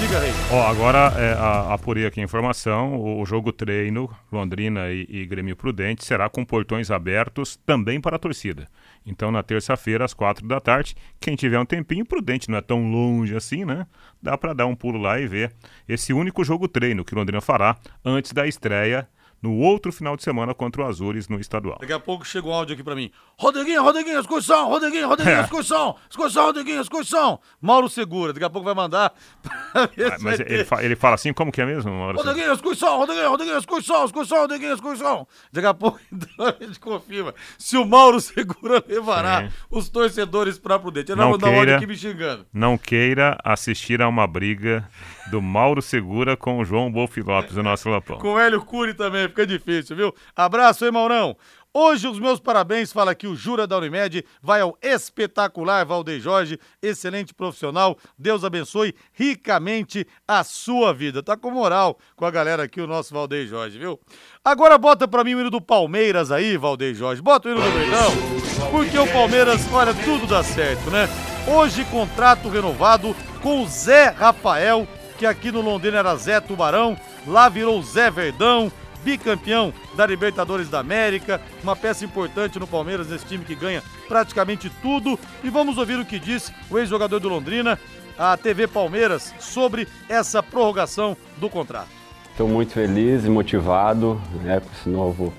Diga, Rei. Ó, agora é, a, apurei aqui a informação. O, o jogo treino, Londrina e, e Grêmio Prudente, será com portões abertos também para a torcida. Então, na terça-feira, às quatro da tarde, quem tiver um tempinho, Prudente não é tão longe assim, né? Dá para dar um pulo lá e ver esse único jogo treino que Londrina fará antes da estreia no outro final de semana contra o Azures no estadual. Daqui a pouco chega um áudio aqui pra mim. Rodriguinho, Rodriguinho, excursão, Rodriguinho, Rodriguinho, É. excursão, excursão, Rodriguinho, excursão. Mauro Segura, daqui a pouco vai mandar. Ah, Mas ele, fa- ele fala assim, como que é mesmo? Maurício? Rodriguinho, excursão, Rodriguinho, Rodriguinho, excursão, excursão, Rodriguinho, excursão. Daqui a pouco então, a gente confirma se o Mauro Segura levará Sim. os torcedores pra Prudente. Ele Não vai mandar um áudio queira. aqui me xingando. Não queira assistir a uma briga do Mauro Segura com o João Wolf Lopes, o nosso Lapão. Com o Hélio Cury também, fica difícil, viu? Abraço, hein, Maurão? Hoje os meus parabéns, fala aqui o Jura da Unimed, vai ao espetacular Valdeir Jorge, excelente profissional, Deus abençoe ricamente a sua vida. Tá com moral com a galera aqui, o nosso Valdeir Jorge, viu? Agora bota pra mim o hino do Palmeiras aí, Valdeir Jorge, bota o hino do Verdão, porque o Palmeiras, olha, tudo dá certo, né? Hoje contrato renovado com o Zé Rafael, que aqui no Londrina era Zé Tubarão, lá virou Zé Verdão, bicampeão da Libertadores da América, uma peça importante no Palmeiras, nesse time que ganha praticamente tudo. E vamos ouvir o que disse o ex-jogador do Londrina, a TV Palmeiras, sobre essa prorrogação do contrato. Estou muito feliz e motivado né, com esse novo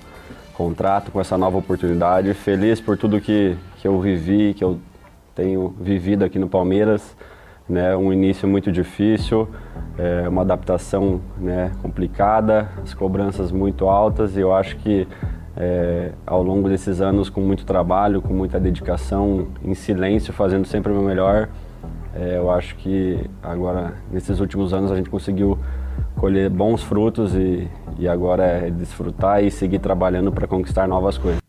contrato, com essa nova oportunidade. Feliz por tudo que, que eu vivi, que eu tenho vivido aqui no Palmeiras. Né, um início muito difícil, é, uma adaptação né, complicada, as cobranças muito altas e eu acho que é, ao longo desses anos, com muito trabalho, com muita dedicação, em silêncio, fazendo sempre o meu melhor, é, eu acho que agora, nesses últimos anos, a gente conseguiu colher bons frutos e, e agora é desfrutar e seguir trabalhando para conquistar novas coisas.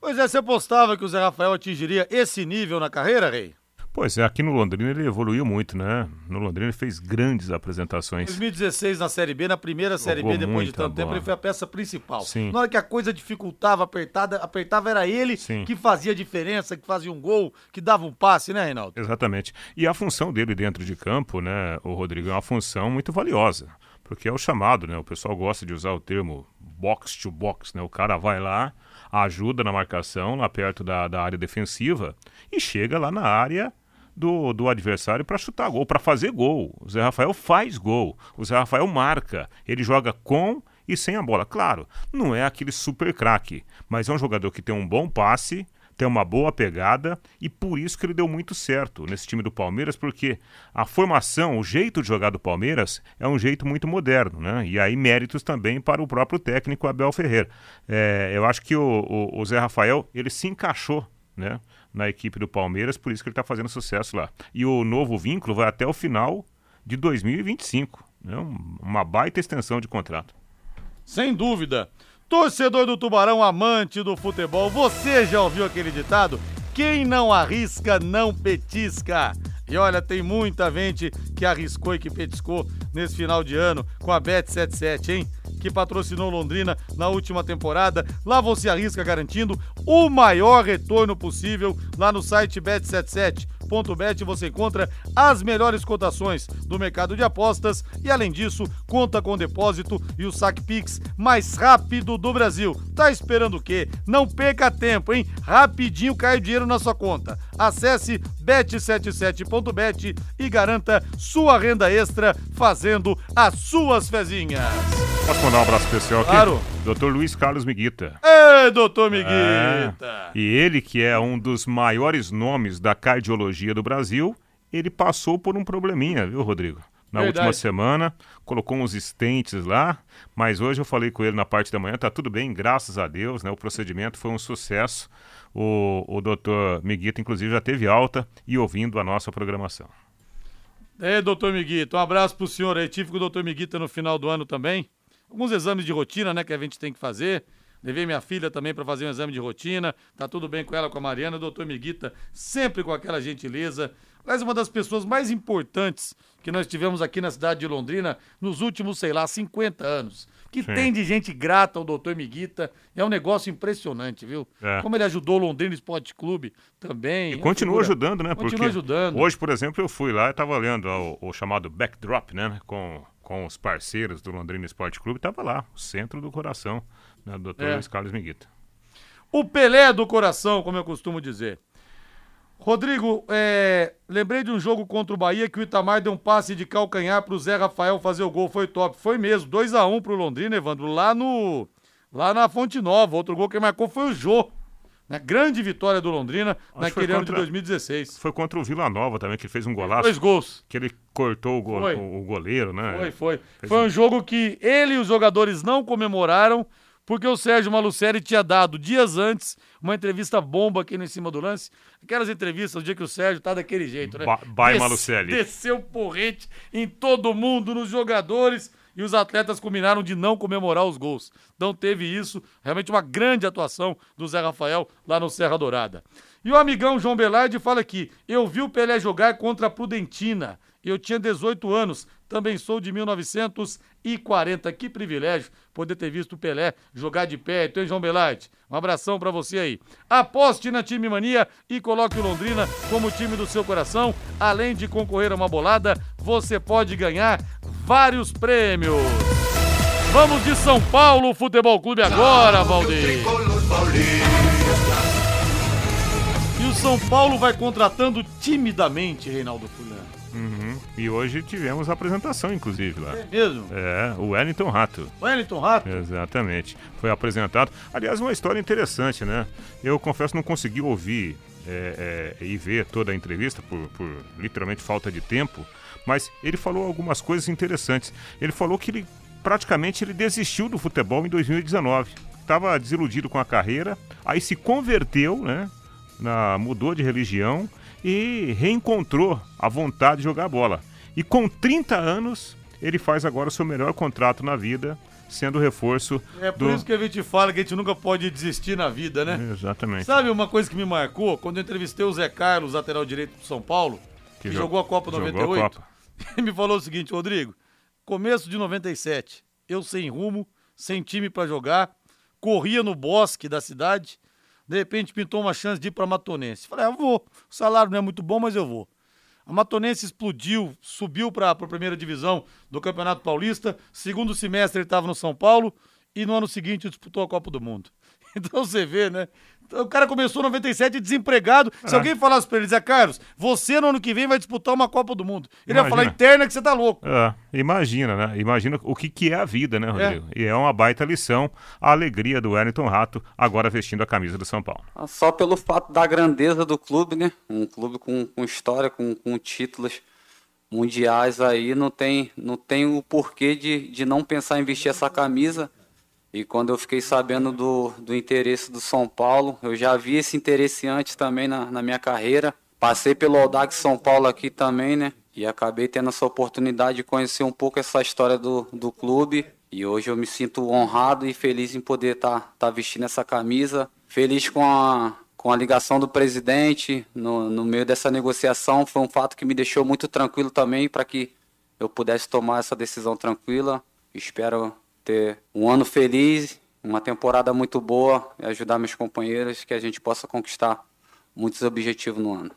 Pois é, você apostava que o Zé Rafael atingiria esse nível na carreira, Rei? Pois é, aqui no Londrina ele evoluiu muito, né? No Londrina ele fez grandes apresentações. 2016 na Série B, na primeira Série B, Jogou depois de tanto tempo, bola. ele foi a peça principal. Sim. Na hora que a coisa dificultava, apertada, apertava, era ele Sim. que fazia a diferença, que fazia um gol, que dava um passe, né, Reinaldo? Exatamente. E a função dele dentro de campo, né, o Rodrigo, é uma função muito valiosa. Porque é o chamado, né? O pessoal gosta de usar o termo box to box, né? O cara vai lá, ajuda na marcação, lá perto da, da área defensiva, e chega lá na área do, do adversário para chutar gol, para fazer gol. O Zé Rafael faz gol. O Zé Rafael marca. Ele joga com e sem a bola. Claro, não é aquele super craque, mas é um jogador que tem um bom passe, tem uma boa pegada e por isso que ele deu muito certo nesse time do Palmeiras, porque a formação, o jeito de jogar do Palmeiras é um jeito muito moderno, né? E aí méritos também para o próprio técnico Abel Ferreira. É, eu acho que o, o- o Zé Rafael ele se encaixou, né? Na equipe do Palmeiras, por isso que ele está fazendo sucesso lá. E o novo vínculo vai até o final de 2025, né? Um- Uma baita extensão de contrato. Sem dúvida. Torcedor do Tubarão, amante do futebol, você já ouviu aquele ditado? Quem não arrisca, não petisca. E olha, tem muita gente que arriscou e que petiscou nesse final de ano com a Bet77, hein? Que patrocinou Londrina na última temporada. Lá você arrisca garantindo o maior retorno possível lá no site Bet77.bet você encontra as melhores cotações do mercado de apostas e além disso, conta com o depósito e o saque Pix mais rápido do Brasil. Tá esperando o quê? Não perca tempo, hein? Rapidinho cai o dinheiro na sua conta. Acesse bet77.bet e garanta sua renda extra fazendo as suas fezinhas. Posso mandar um abraço especial aqui? Claro. Dr. Luiz Carlos Miguita. Ei, doutor É. Miguita! E ele, que é um dos maiores nomes da cardiologia do Brasil, ele passou por um probleminha, viu, Rodrigo? Na Verdade. última semana, colocou uns estentes lá, mas hoje eu falei com ele na parte da manhã, tá tudo bem, graças a Deus, né? O procedimento foi um sucesso. O, o doutor Miguita, inclusive, já teve alta e ouvindo a nossa programação. É, doutor Miguita, um abraço pro senhor aí. Tive com o doutor Miguita no final do ano também. Alguns exames de rotina, né, que a gente tem que fazer. Levei minha filha também para fazer um exame de rotina. Tá tudo bem com ela, com a Mariana. O doutor Miguita, sempre com aquela gentileza. Aliás, uma das pessoas mais importantes que nós tivemos aqui na cidade de Londrina nos últimos, sei lá, 50 anos. Que Sim. tem de gente grata ao doutor Miguita. É um negócio impressionante, viu? É. Como ele ajudou o Londrina Esporte Clube também. E é continua figura- ajudando, né? Continua Porque ajudando. Hoje, por exemplo, eu fui lá e estava lendo o, o chamado backdrop, né? Com, com os parceiros do Londrina Esporte Clube. Tava lá, o centro do coração, né, do doutor É. Luiz Carlos Miguita. O Pelé do coração, como eu costumo dizer. Rodrigo, é, lembrei de um jogo contra o Bahia que o Itamar deu um passe de calcanhar pro Zé Rafael fazer o gol, foi top. Foi mesmo, 2 a 1 pro Londrina, Evandro, lá no lá na Fonte Nova. Outro gol que marcou foi o Jô. Né? Grande vitória do Londrina que naquele ano de contra- 2016. Foi contra o Vila Nova também, que fez um golaço. Dois gols. Que ele cortou o, go- o- o goleiro, né? Foi, foi. Fez Foi um- um jogo que ele e os jogadores não comemoraram, porque o Sérgio Malucelli tinha dado dias antes uma entrevista bomba aqui no Em Cima do Lance. Aquelas entrevistas, o dia que o Sérgio tá daquele jeito, né? Ba- Des- Malucelli. Desceu porrete em todo mundo, nos jogadores, e os atletas combinaram de não comemorar os gols. Então teve isso, realmente uma grande atuação do Zé Rafael lá no Serra Dourada. E o amigão João Belardi fala aqui: eu vi o Pelé jogar contra a Prudentina. Eu tinha 18 anos, também sou de 1940. Que privilégio poder ter visto o Pelé jogar de perto, hein, João Belardi? Um abração pra você aí. Aposte na Time Mania e coloque o Londrina como time do seu coração. Além de concorrer a uma bolada, você pode ganhar vários prêmios. Vamos de São Paulo Futebol Clube agora, Valdir. E o São Paulo vai contratando timidamente, Reinaldo Fulano. Uhum. E hoje tivemos a apresentação, inclusive, lá. É mesmo? É, o Wellington Rato. Wellington Rato? Exatamente. Foi apresentado. Aliás, uma história interessante, né? Eu confesso não consegui ouvir é, é, e ver toda a entrevista por, por literalmente falta de tempo, mas ele falou algumas coisas interessantes. Ele falou que ele praticamente ele desistiu do futebol em 2019. Estava desiludido com a carreira, aí se converteu, né? Na, mudou de religião e reencontrou a vontade de jogar bola. E com 30 anos, ele faz agora o seu melhor contrato na vida, sendo reforço É por do... isso que a gente fala que a gente nunca pode desistir na vida, né? Exatamente. Sabe uma coisa que me marcou? Quando eu entrevistei o Zé Carlos, lateral direito do São Paulo, que, jo- jogou a Copa jogou a 98, Copa. Ele me falou o seguinte, Rodrigo, começo de 97, eu sem rumo, sem time pra jogar, corria no bosque da cidade, de repente pintou uma chance de ir pra Matonense. Falei, ah, eu vou, o salário não é muito bom, mas eu vou. A Matonense explodiu, subiu para a primeira divisão do Campeonato Paulista. Segundo semestre ele estava no São Paulo e no ano seguinte disputou a Copa do Mundo. Então você vê, né? Então, o cara começou em 97 desempregado. Se É. alguém falasse pra ele, Zé Carlos, você no ano que vem vai disputar uma Copa do Mundo. Ele ia Imagina. falar interna que você tá louco. É, imagina, né? Imagina o que, que é a vida, né, Rodrigo? E é uma baita lição a alegria do Wellington Rato, agora vestindo a camisa do São Paulo. Ah, Só pelo fato da grandeza do clube, né? Um clube com, com história, com, com títulos mundiais aí, não tem, não tem o porquê de, de não pensar em vestir essa camisa. E quando eu fiquei sabendo do, do interesse do São Paulo, eu já vi esse interesse antes também na, na minha carreira. Passei pelo Audax São Paulo aqui também, né? E acabei tendo essa oportunidade de conhecer um pouco essa história do, do clube. E hoje eu me sinto honrado e feliz em poder estar tá, vestindo essa camisa. Feliz com a, com a ligação do presidente no, no meio dessa negociação. Foi um fato que me deixou muito tranquilo também para que eu pudesse tomar essa decisão tranquila. Espero ter um ano feliz, uma temporada muito boa e ajudar meus companheiros que a gente possa conquistar muitos objetivos no ano.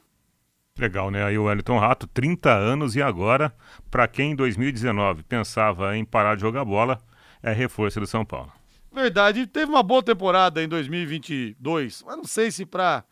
Legal, né? Aí o Wellington Rato, 30 anos e agora, para quem em 2019 pensava em parar de jogar bola, é reforço do São Paulo. Verdade, teve uma boa temporada em 2022, mas não sei se pra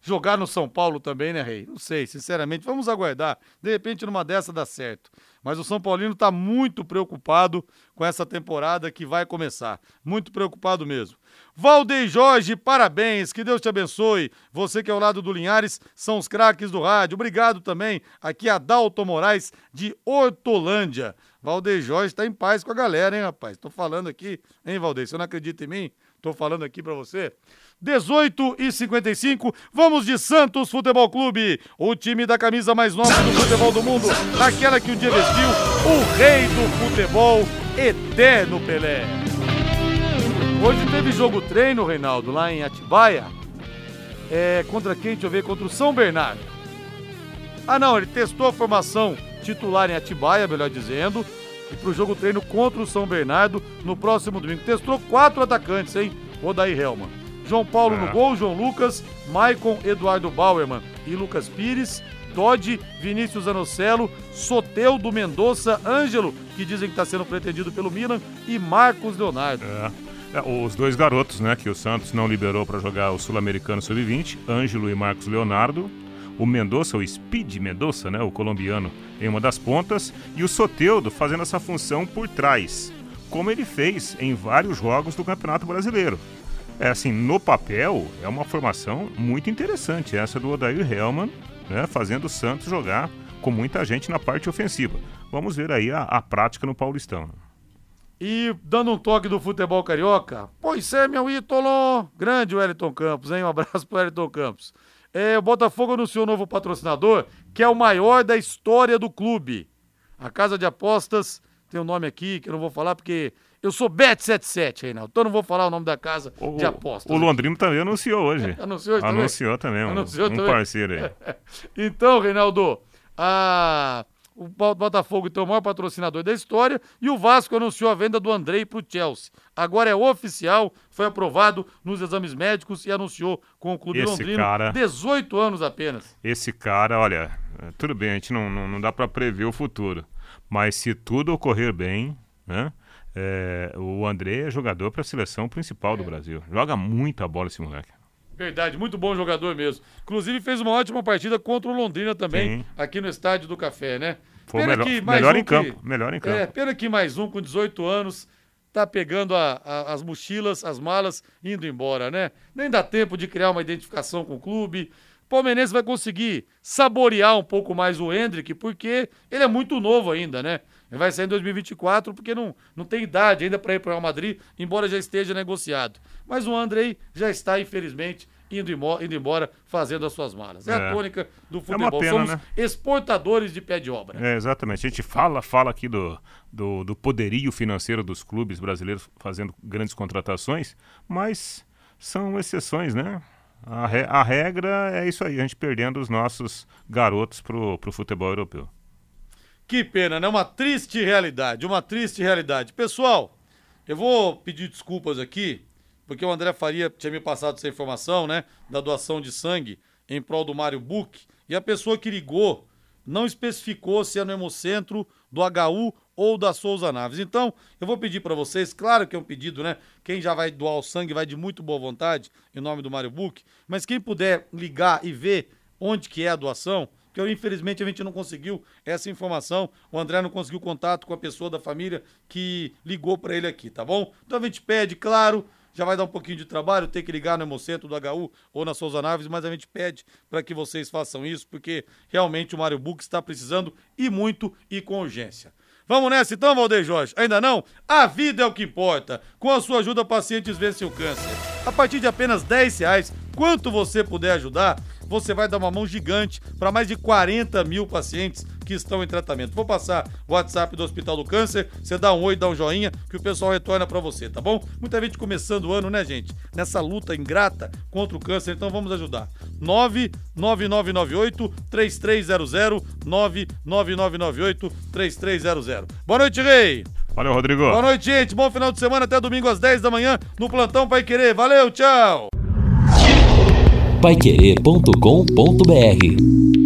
jogar no São Paulo também, né, Rei? Não sei, sinceramente, vamos aguardar. De repente numa dessa dá certo. Mas o São Paulino tá muito preocupado com essa temporada que vai começar. Muito preocupado mesmo. Valdeir Jorge, parabéns, que Deus te abençoe. Você que é ao lado do Linhares, são os craques do rádio. Obrigado também aqui a Dalton Moraes de Hortolândia. Valdeir Jorge tá em paz com a galera, hein, rapaz? Tô falando aqui, hein, Valdeir? Você não acredita em mim? Tô falando aqui pra você. 18 e 55, vamos de Santos Futebol Clube, o time da camisa mais nova do futebol do mundo, aquela que um dia vestiu o rei do futebol, Eterno Pelé. Hoje teve jogo treino, Reinaldo, lá em Atibaia. É, contra quem? Deixa eu ver, contra o São Bernardo. Ah, não, ele testou a formação titular em Atibaia, melhor dizendo, e pro jogo treino contra o São Bernardo no próximo domingo. Testou quatro atacantes, hein? Odair Helman. João Paulo no É. gol, João Lucas, Maicon Eduardo Bauerman e Lucas Pires, Todd, Vinícius Anocelo, Soteudo Mendonça, Ângelo, que dizem que está sendo pretendido pelo Milan, e Marcos Leonardo. É. É, os dois garotos, né, que o Santos não liberou para jogar o Sul-Americano Sub-20, Ângelo e Marcos Leonardo. O Mendonça, o Speed Mendonça, né, o colombiano, em uma das pontas. E o Soteudo fazendo essa função por trás, como ele fez em vários jogos do Campeonato Brasileiro. É assim, no papel, é uma formação muito interessante essa do Odair Hellman, né, fazendo o Santos jogar com muita gente na parte ofensiva. Vamos ver aí a, a prática no Paulistão. E dando um toque do futebol carioca, pois é, meu ídolo, grande Wellington Campos, hein? Um abraço pro Wellington Campos. É, o Botafogo anunciou um novo patrocinador, que é o maior da história do clube. A casa de apostas tem um nome aqui que eu não vou falar porque eu sou Bet77, Reinaldo, então eu não vou falar o nome da casa de apostas. O Londrino também anunciou hoje. Anunciou hoje também? Anunciou também, um, Anunciou um também? parceiro aí. Então, Reinaldo, a- o Bo- Botafogo então é o maior patrocinador da história e o Vasco anunciou a venda do Andrei para o Chelsea. Agora é oficial, foi aprovado nos exames médicos e anunciou com o clube Esse londrino. cara- 18 anos apenas. Esse cara, olha, tudo bem, a gente não, não, não dá pra prever o futuro. Mas se tudo ocorrer bem, né? é, o André é jogador para a seleção principal É. do Brasil. Joga muita bola esse moleque. Verdade, muito bom jogador mesmo. Inclusive fez uma ótima partida contra o Londrina também, Sim. aqui no Estádio do Café, né? Foi o melhor- melhor em campo, melhor em campo. É, pena que mais um com 18 anos tá pegando a- a- as mochilas, as malas, indo embora, né? Nem dá tempo de criar uma identificação com o clube. Palmeirense vai conseguir saborear um pouco mais o Hendrick, porque ele é muito novo ainda, né? Ele vai sair em 2024 porque não, não tem idade ainda para ir para o Real Madrid, embora já esteja negociado. Mas o Andrei já está, infelizmente, indo, imo- indo embora, fazendo as suas malas. É, a É. tônica do É futebol. pena, Somos né? exportadores de pé de obra. É, exatamente. A gente fala, fala aqui do, do, do poderio financeiro dos clubes brasileiros fazendo grandes contratações, mas são exceções, né? A, re- a regra é isso aí, a gente perdendo os nossos garotos pro, pro futebol europeu. Que pena, né? Uma triste realidade, uma triste realidade. Pessoal, eu vou pedir desculpas aqui, porque o André Faria tinha me passado essa informação, né? Da doação de sangue em prol do Mário Buch. E a pessoa que ligou não especificou se é no Hemocentro, do HU ou da Souza Naves. Então, eu vou pedir para vocês, claro que é um pedido, né? Quem já vai doar o sangue vai de muito boa vontade, em nome do Mário Buch, mas quem puder ligar e ver onde que é a doação, porque eu, infelizmente a gente não conseguiu essa informação, o André não conseguiu contato com a pessoa da família que ligou para ele aqui, tá bom? Então a gente pede, claro, já vai dar um pouquinho de trabalho, ter que ligar no Hemocentro do HU ou na Souza Naves, mas a gente pede para que vocês façam isso, porque realmente o Mário Buch está precisando e muito e com urgência. Vamos nessa então, Valdeir Jorge? Ainda não? A vida é o que importa. Com a sua ajuda, pacientes vencem o câncer. A partir de apenas 10 reais, quanto você puder ajudar, você vai dar uma mão gigante para mais de 40 mil pacientes que estão em tratamento. Vou passar o WhatsApp do Hospital do Câncer, você dá um oi, dá um joinha, que o pessoal retorna para você, tá bom? Muita gente começando o ano, né, gente? Nessa luta ingrata contra o câncer, então vamos ajudar. 99998 3300 99998 3300. Boa noite, Rei! Valeu, Rodrigo. Boa noite, gente. Bom final de semana até domingo às 10 da manhã no Plantão Pai Querer. Valeu, tchau! Paiquerê.com.br